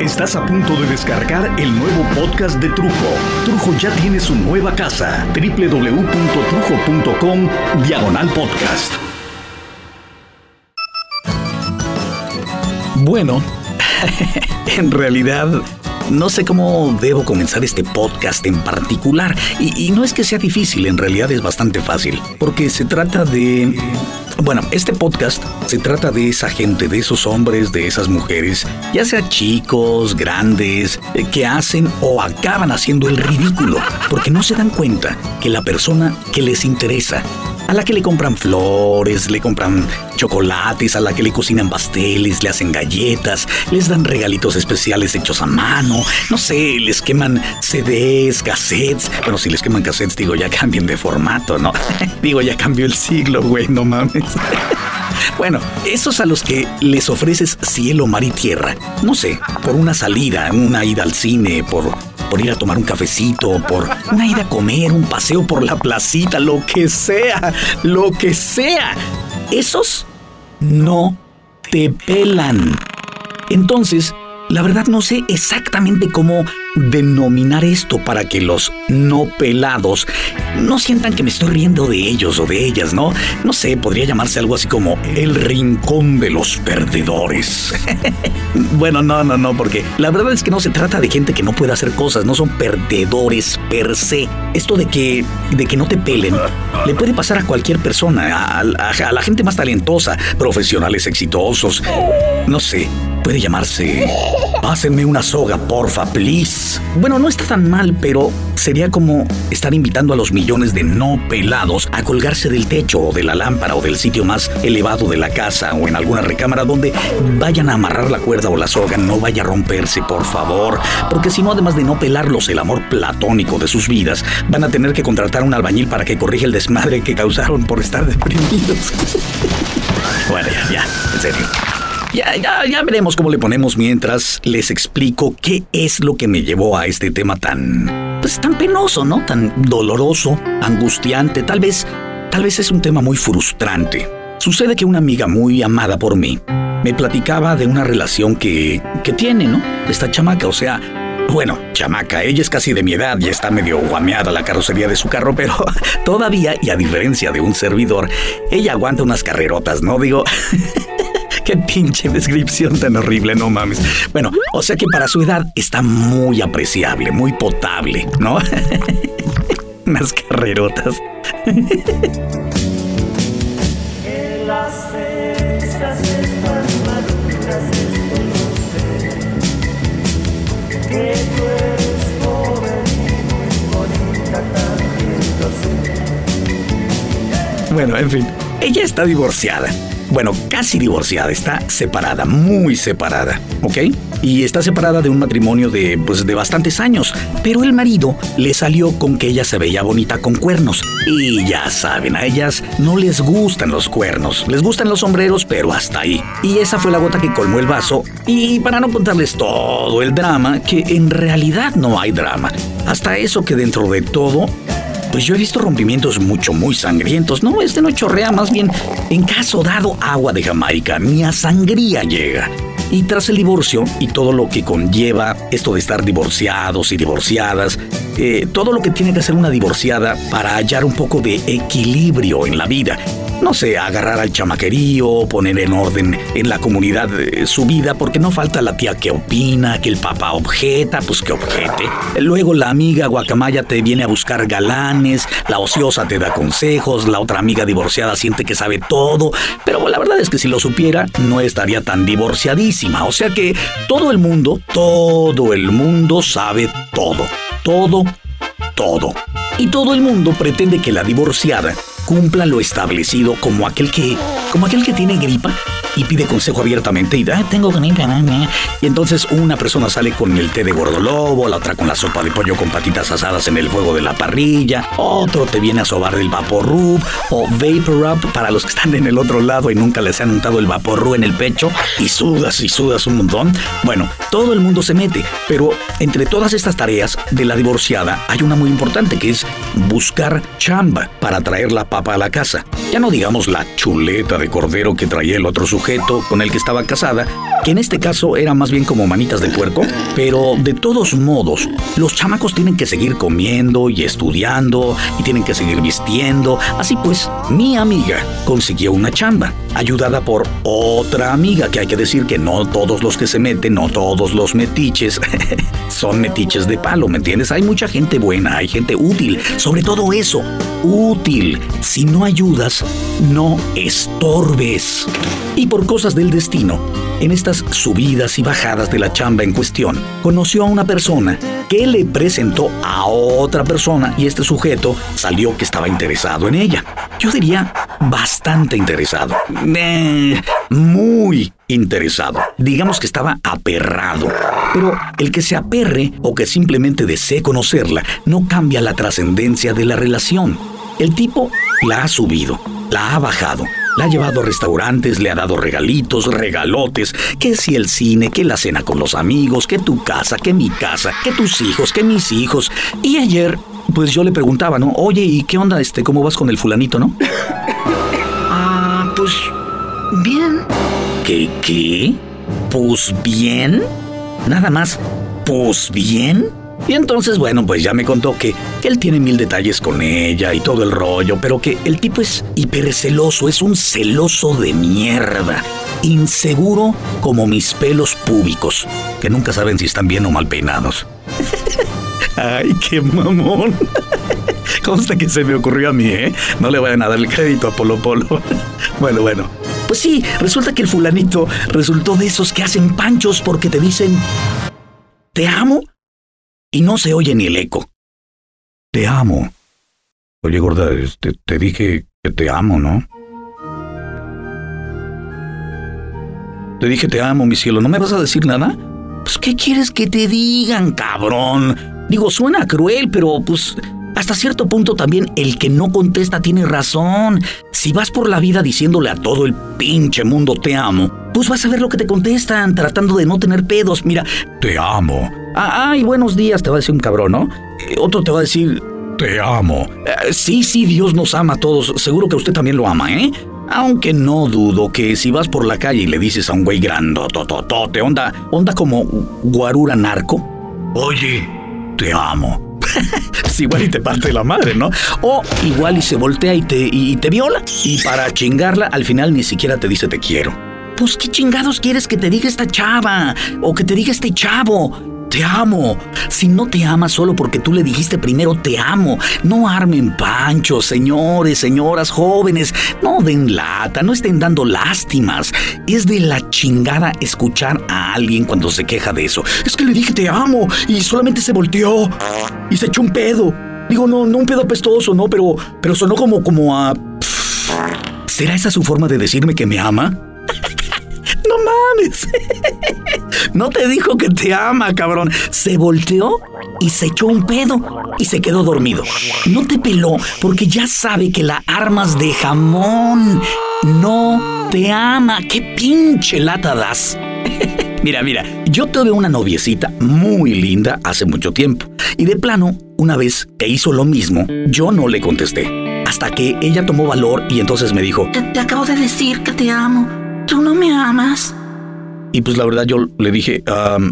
Estás a punto de descargar el nuevo podcast de Trujo. Trujo ya tiene su nueva casa. www.trujo.com Diagonal Podcast. Bueno, en realidad no sé cómo debo comenzar este podcast en particular. Y, no es que sea difícil, en realidad es bastante fácil. Porque se trata de bueno, este podcast se trata de esa gente, de esos hombres, de esas mujeres, ya sea chicos, grandes, eh, que hacen o acaban haciendo el ridículo, porque no se dan cuenta que la persona que les interesa a la que le compran flores, le compran chocolates, a la que le cocinan pasteles, le hacen galletas, les dan regalitos especiales hechos a mano, no sé, les queman CDs, cassettes. Bueno, si les queman cassettes, digo, ya cambien de formato, ¿no? digo, ya cambió el siglo, güey, no mames. Bueno, esos a los que les ofreces cielo, mar y tierra, no sé, por una salida, una ida al cine, por por ir a tomar un cafecito, por una ida a comer, un paseo por la placita, lo que sea, lo que sea. Esos no te pelan. Entonces, la verdad no sé exactamente cómo denominar esto para que los no pelados no sientan que me estoy riendo de ellos o de ellas, ¿no? No sé, podría llamarse algo así como el rincón de los perdedores. bueno, no, no, no, porque la verdad es que no se trata de gente que no puede hacer cosas, no son perdedores per se. Esto de que, de que no te pelen le puede pasar a cualquier persona, a, a la gente más talentosa, profesionales exitosos, no sé, puede llamarse Pásenme una soga, porfa, please. Bueno, no está tan mal, pero sería como estar invitando a los millones de no pelados a colgarse del techo o de la lámpara o del sitio más elevado de la casa o en alguna recámara donde vayan a amarrar la cuerda o la soga, no vaya a romperse, por favor. Porque si no, además de no pelarlos el amor platónico de sus vidas, van a tener que contratar a un albañil para que corrija el desmadre que causaron por estar deprimidos. bueno, ya, ya, en serio. Ya, ya, ya veremos cómo le ponemos mientras les explico qué es lo que me llevó a este tema tan, pues tan penoso, ¿no? Tan doloroso, angustiante, tal vez, tal vez es un tema muy frustrante. Sucede que una amiga muy amada por mí me platicaba de una relación que, que tiene, ¿no? Esta chamaca, o sea, bueno, chamaca, ella es casi de mi edad y está medio guameada la carrocería de su carro, pero todavía, y a diferencia de un servidor, ella aguanta unas carrerotas, ¿no? Digo, Qué pinche descripción tan horrible, no mames. Bueno, o sea que para su edad está muy apreciable, muy potable, ¿no? Unas carrerotas. Bueno, en fin, ella está divorciada bueno, casi divorciada, está separada, muy separada, ¿ok? Y está separada de un matrimonio de, pues, de bastantes años, pero el marido le salió con que ella se veía bonita con cuernos. Y ya saben, a ellas no les gustan los cuernos, les gustan los sombreros, pero hasta ahí. Y esa fue la gota que colmó el vaso. Y para no contarles todo el drama, que en realidad no hay drama, hasta eso que dentro de todo pues yo he visto rompimientos mucho, muy sangrientos. No, este no chorrea, más bien, en caso dado, agua de Jamaica, a sangría llega. Y tras el divorcio y todo lo que conlleva esto de estar divorciados y divorciadas, eh, todo lo que tiene que hacer una divorciada para hallar un poco de equilibrio en la vida no sé, agarrar al chamaquerío, poner en orden en la comunidad eh, su vida, porque no falta la tía que opina, que el papá objeta, pues que objete. Luego la amiga guacamaya te viene a buscar galanes, la ociosa te da consejos, la otra amiga divorciada siente que sabe todo, pero la verdad es que si lo supiera, no estaría tan divorciadísima. O sea que todo el mundo, todo el mundo sabe todo, todo, todo. Y todo el mundo pretende que la divorciada cumpla lo establecido como aquel que, como aquel que tiene gripa y pide consejo abiertamente y da, tengo. Y entonces una persona sale con el té de gordolobo, la otra con la sopa de pollo con patitas asadas en el fuego de la parrilla, otro te viene a sobar del vapor rub o vapor up para los que están en el otro lado y nunca les han untado el vapor rub en el pecho y sudas y sudas un montón. Bueno, todo el mundo se mete, pero entre todas estas tareas de la divorciada hay una muy importante que es buscar chamba para traer la papa a la casa. Ya no digamos la chuleta de cordero que traía el otro sujeto con el que estaba casada, en este caso era más bien como manitas de puerco, pero de todos modos, los chamacos tienen que seguir comiendo y estudiando y tienen que seguir vistiendo. Así pues, mi amiga consiguió una chamba, ayudada por otra amiga, que hay que decir que no todos los que se meten, no todos los metiches, son metiches de palo, ¿me entiendes? Hay mucha gente buena, hay gente útil, sobre todo eso, útil. Si no ayudas, no estorbes. Y por cosas del destino, en estas subidas y bajadas de la chamba en cuestión, conoció a una persona que le presentó a otra persona y este sujeto salió que estaba interesado en ella. Yo diría bastante interesado. Eh, muy interesado. Digamos que estaba aperrado. Pero el que se aperre o que simplemente desee conocerla no cambia la trascendencia de la relación. El tipo la ha subido, la ha bajado, la ha llevado a restaurantes, le ha dado regalitos, regalotes, que si el cine, que la cena con los amigos, que tu casa, que mi casa, que tus hijos, que mis hijos. Y ayer, pues yo le preguntaba, ¿no? Oye, ¿y qué onda este? ¿Cómo vas con el fulanito, no? Ah, pues bien. ¿Qué qué? Pues bien. Nada más, pues bien. Y entonces, bueno, pues ya me contó que, él tiene mil detalles con ella y todo el rollo, pero que el tipo es hiperceloso, es un celoso de mierda. Inseguro como mis pelos púbicos, que nunca saben si están bien o mal peinados. Ay, qué mamón. Consta que se me ocurrió a mí, ¿eh? No le vayan a dar el crédito a Polo Polo. bueno, bueno. Pues sí, resulta que el fulanito resultó de esos que hacen panchos porque te dicen, te amo y no se oye ni el eco. Te amo. Oye, gorda, este, te dije que te amo, ¿no? Te dije te amo, mi cielo. ¿No me vas a decir nada? Pues, ¿qué quieres que te digan, cabrón? Digo, suena cruel, pero pues hasta cierto punto también el que no contesta tiene razón. Si vas por la vida diciéndole a todo el pinche mundo te amo, pues vas a ver lo que te contestan, tratando de no tener pedos. Mira, te amo. Ah, ay, buenos días, te va a decir un cabrón, ¿no? Eh, otro te va a decir, te amo. Eh, sí, sí, Dios nos ama a todos. Seguro que usted también lo ama, ¿eh? Aunque no dudo que si vas por la calle y le dices a un güey grandotototote, onda, onda como guarura narco. Oye, te amo. pues igual y te parte la madre, ¿no? O igual y se voltea y te, y te viola. Y para chingarla, al final ni siquiera te dice te quiero. Pues qué chingados quieres que te diga esta chava o que te diga este chavo. Te amo. Si no te ama solo porque tú le dijiste primero te amo, no armen panchos, señores, señoras, jóvenes. No den lata, no estén dando lástimas. Es de la chingada escuchar a alguien cuando se queja de eso. Es que le dije te amo y solamente se volteó y se echó un pedo. Digo, no, no un pedo apestoso, no, pero, pero sonó como, como a... ¿Será esa su forma de decirme que me ama? no mames. No te dijo que te ama, cabrón. Se volteó y se echó un pedo y se quedó dormido. No te peló porque ya sabe que la armas de jamón. No te ama. ¿Qué pinche lata das? mira, mira, yo tuve una noviecita muy linda hace mucho tiempo. Y de plano, una vez que hizo lo mismo, yo no le contesté. Hasta que ella tomó valor y entonces me dijo, te, te acabo de decir que te amo. ¿Tú no me amas? Y pues la verdad yo le dije,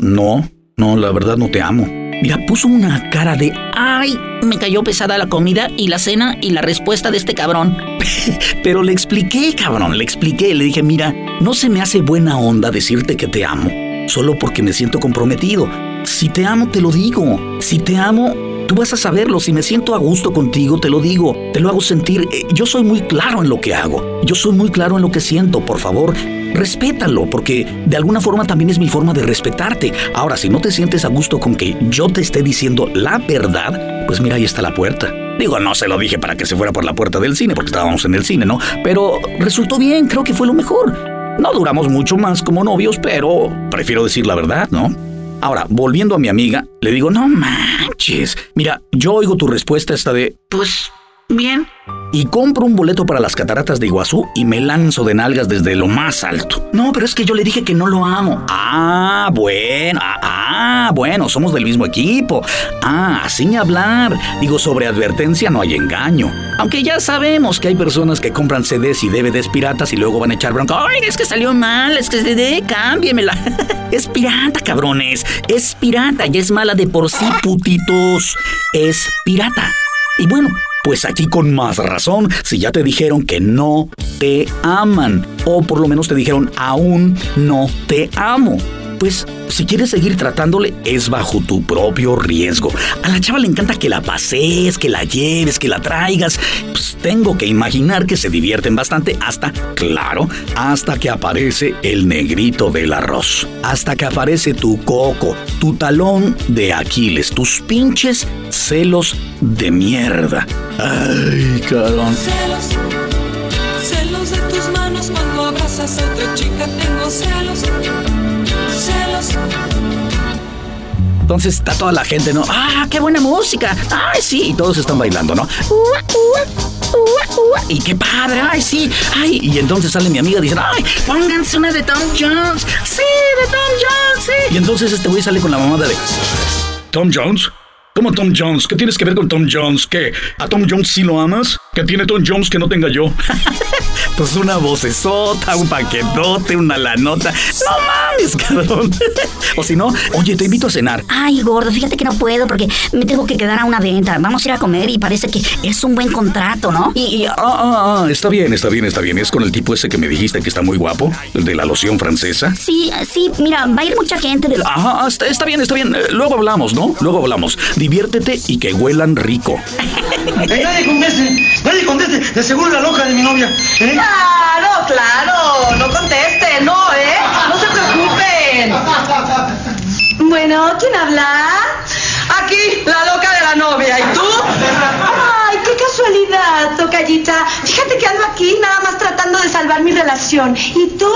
no, no, la verdad no te amo. Mira, puso una cara de, ay, me cayó pesada la comida y la cena y la respuesta de este cabrón. Pero le expliqué, cabrón, le expliqué, le dije, mira, no se me hace buena onda decirte que te amo, solo porque me siento comprometido. Si te amo, te lo digo. Si te amo, tú vas a saberlo. Si me siento a gusto contigo, te lo digo. Te lo hago sentir. Eh, yo soy muy claro en lo que hago. Yo soy muy claro en lo que siento. Por favor, respétalo, porque de alguna forma también es mi forma de respetarte. Ahora, si no te sientes a gusto con que yo te esté diciendo la verdad, pues mira, ahí está la puerta. Digo, no se lo dije para que se fuera por la puerta del cine, porque estábamos en el cine, ¿no? Pero resultó bien, creo que fue lo mejor. No duramos mucho más como novios, pero prefiero decir la verdad, ¿no? Ahora, volviendo a mi amiga, le digo, no manches. Mira, yo oigo tu respuesta esta de... Pues, bien. Y compro un boleto para las cataratas de Iguazú y me lanzo de nalgas desde lo más alto. No, pero es que yo le dije que no lo amo. Ah, bueno, ah, ah bueno, somos del mismo equipo. Ah, sin hablar. Digo, sobre advertencia no hay engaño. Aunque ya sabemos que hay personas que compran CDs y DVDs piratas y luego van a echar bronca. Ay, es que salió mal, es que CD, cámbiemela. es pirata, cabrones. Es pirata y es mala de por sí, putitos. Es pirata. Y bueno, pues aquí con más razón, si ya te dijeron que no te aman, o por lo menos te dijeron aún no te amo pues si quieres seguir tratándole es bajo tu propio riesgo. A la chava le encanta que la pases, que la lleves, que la traigas. Pues tengo que imaginar que se divierten bastante hasta, claro, hasta que aparece el negrito del arroz. Hasta que aparece tu coco, tu talón de Aquiles, tus pinches celos de mierda. Ay, carón. Celos, celos de tus manos cuando abrazas a otra chica, tengo celos entonces está toda la gente, ¿no? ¡Ah, qué buena música! ¡Ay, sí! Y todos están bailando, ¿no? ¡Y qué padre! ¡Ay, sí! ¡Ay! Y entonces sale mi amiga y dice, ¡ay, pónganse una de Tom Jones! ¡Sí, de Tom Jones, sí! Y entonces este güey sale con la mamada de... ¿Tom Jones? ¿Cómo Tom Jones? ¿Qué tienes que ver con Tom Jones? ¿Qué? ¿A Tom Jones sí lo amas? ¿Qué tiene Tom Jones que no tenga yo? pues una vocesota, un paquetote, una lanota. No mames, cabrón. o si no, oye, te invito a cenar. Ay, gordo, fíjate que no puedo porque me tengo que quedar a una venta. Vamos a ir a comer y parece que es un buen contrato, ¿no? Y, Ah, ah, ah, está bien, está bien, está bien. Es con el tipo ese que me dijiste que está muy guapo, el de la loción francesa. Sí, sí, mira, va a ir mucha gente de... Ajá, está, está bien, está bien. Eh, luego hablamos, ¿no? Luego hablamos diviértete y que huelan rico. nadie conteste, nadie conteste. De seguro la loca de mi novia. ¿eh? Claro, claro. No conteste, no, ¿eh? No se preocupen. Bueno, ¿quién habla? Aquí, la loca de la novia. ¿Y tú? Ay, qué casualidad, tocallita. Fíjate que ando aquí nada más tratando de salvar mi relación. ¿Y tú?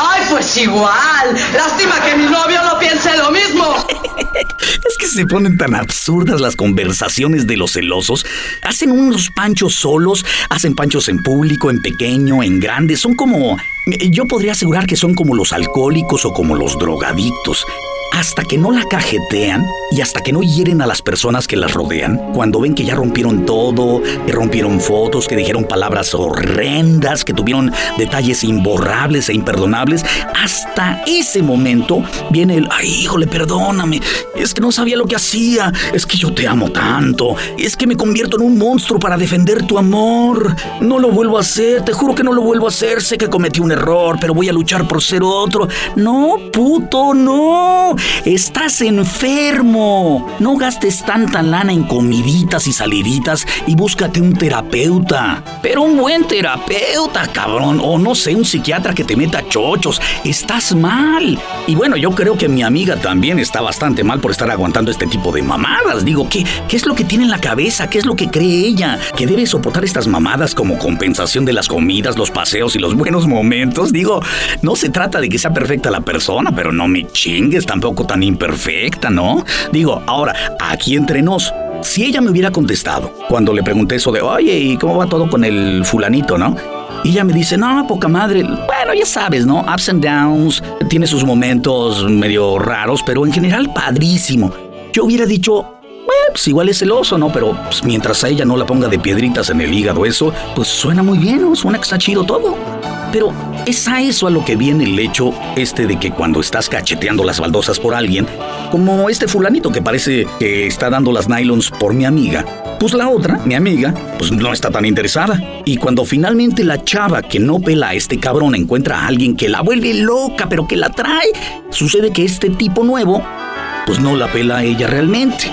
Ay, pues igual. Lástima que mi novio no piense lo mismo. es que se ponen tan absurdas las conversaciones de los celosos. Hacen unos panchos solos, hacen panchos en público, en pequeño, en grande. Son como... Yo podría asegurar que son como los alcohólicos o como los drogadictos hasta que no la cajetean y hasta que no hieren a las personas que las rodean, cuando ven que ya rompieron todo, que rompieron fotos, que dijeron palabras horrendas, que tuvieron detalles imborrables e imperdonables, hasta ese momento viene el, ay, híjole, perdóname, es que no sabía lo que hacía, es que yo te amo tanto, es que me convierto en un monstruo para defender tu amor, no lo vuelvo a hacer, te juro que no lo vuelvo a hacer, sé que cometí un error, pero voy a luchar por ser otro. No, puto, no. Estás enfermo. No gastes tanta lana en comiditas y saliditas y búscate un terapeuta. Pero un buen terapeuta, cabrón. O no sé, un psiquiatra que te meta chochos. Estás mal. Y bueno, yo creo que mi amiga también está bastante mal por estar aguantando este tipo de mamadas. Digo, ¿qué, qué es lo que tiene en la cabeza? ¿Qué es lo que cree ella? ¿Que debe soportar estas mamadas como compensación de las comidas, los paseos y los buenos momentos? Digo, no se trata de que sea perfecta la persona, pero no me chingues tampoco tan imperfecta, ¿no? Digo, ahora, aquí entre nos, si ella me hubiera contestado cuando le pregunté eso de, oye, ¿y cómo va todo con el fulanito, no? Y ella me dice, no, poca madre. Bueno, ya sabes, ¿no? Ups and downs, tiene sus momentos medio raros, pero en general padrísimo. Yo hubiera dicho, pues igual es celoso, ¿no? Pero pues, mientras a ella no la ponga de piedritas en el hígado, eso, pues suena muy bien, ¿no? Suena que está chido todo. Pero es a eso a lo que viene el hecho este de que cuando estás cacheteando las baldosas por alguien, como este fulanito que parece que está dando las nylons por mi amiga, pues la otra, mi amiga, pues no está tan interesada. Y cuando finalmente la chava que no pela a este cabrón encuentra a alguien que la vuelve loca, pero que la trae, sucede que este tipo nuevo, pues no la pela a ella realmente.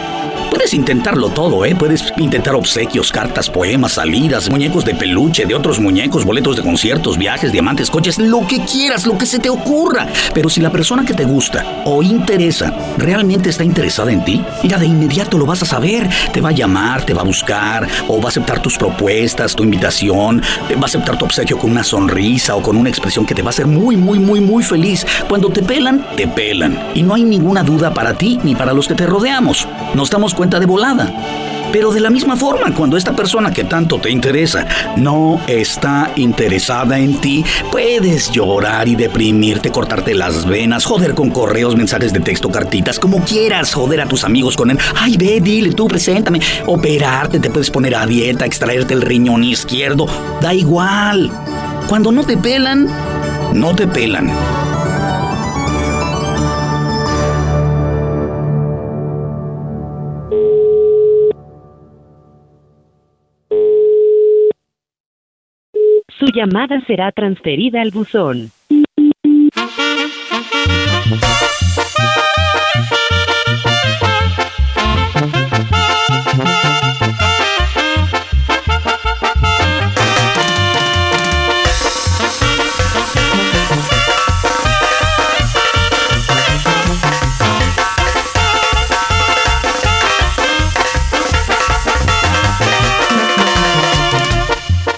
Puedes intentarlo todo, ¿eh? Puedes intentar obsequios, cartas, poemas, salidas, muñecos de peluche, de otros muñecos, boletos de conciertos, viajes, diamantes, coches, lo que quieras, lo que se te ocurra. Pero si la persona que te gusta o interesa realmente está interesada en ti, mira, de inmediato lo vas a saber. Te va a llamar, te va a buscar, o va a aceptar tus propuestas, tu invitación, va a aceptar tu obsequio con una sonrisa o con una expresión que te va a hacer muy, muy, muy, muy feliz. Cuando te pelan, te pelan. Y no hay ninguna duda para ti ni para los que te rodeamos. Nos damos cuenta de volada. Pero de la misma forma, cuando esta persona que tanto te interesa no está interesada en ti, puedes llorar y deprimirte, cortarte las venas, joder con correos, mensajes de texto, cartitas, como quieras, joder a tus amigos con él. Ay, ve, dile, tú preséntame. Operarte, te puedes poner a dieta, extraerte el riñón izquierdo. Da igual. Cuando no te pelan, no te pelan. Llamada será transferida al buzón.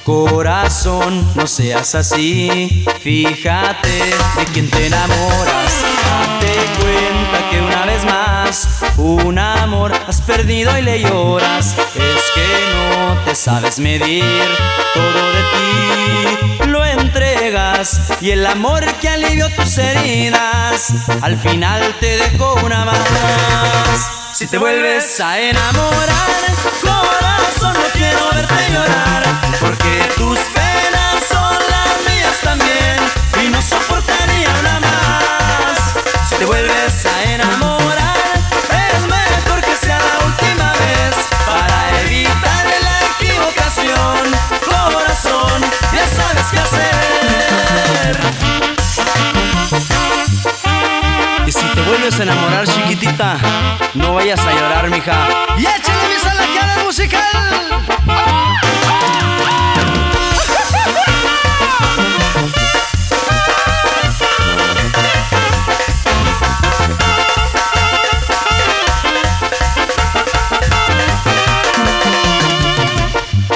Corazón, no seas así. Fíjate de quién te enamoras. Date cuenta que una vez más, un amor has perdido y le lloras. Es que no te sabes medir todo de ti. Lo entregas y el amor que alivió tus heridas, al final te dejó una más. Si te vuelves a enamorar, corazón, no quiero no vayas a llorar, mija. Y échale mi sala que haga musical.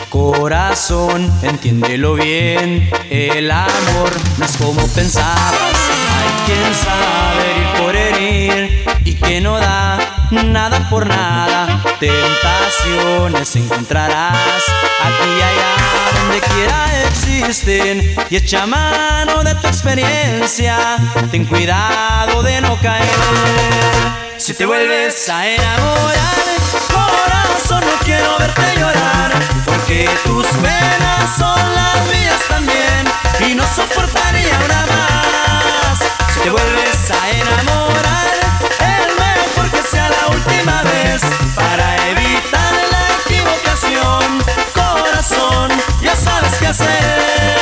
Corazón, entiéndelo bien, el amor no es como pensabas. Hay quien sabe ir por herir y que no da nada por nada. Tentaciones encontrarás aquí y allá donde quiera existen y echa mano de tu experiencia. Ten cuidado de no caer. Si te vuelves a enamorar, corazón, no quiero verte llorar, porque tus penas son las mías también y no soportaría una más. Te vuelves a enamorar, es mejor que sea la última vez para evitar la equivocación. Corazón, ya sabes qué hacer.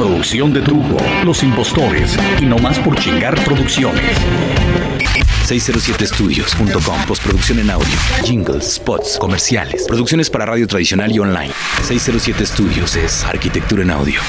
Producción de Trujo, Los Impostores y No Más por Chingar Producciones. 607studios.com Postproducción en audio, jingles, spots, comerciales, producciones para radio tradicional y online. 607 Studios es arquitectura en audio.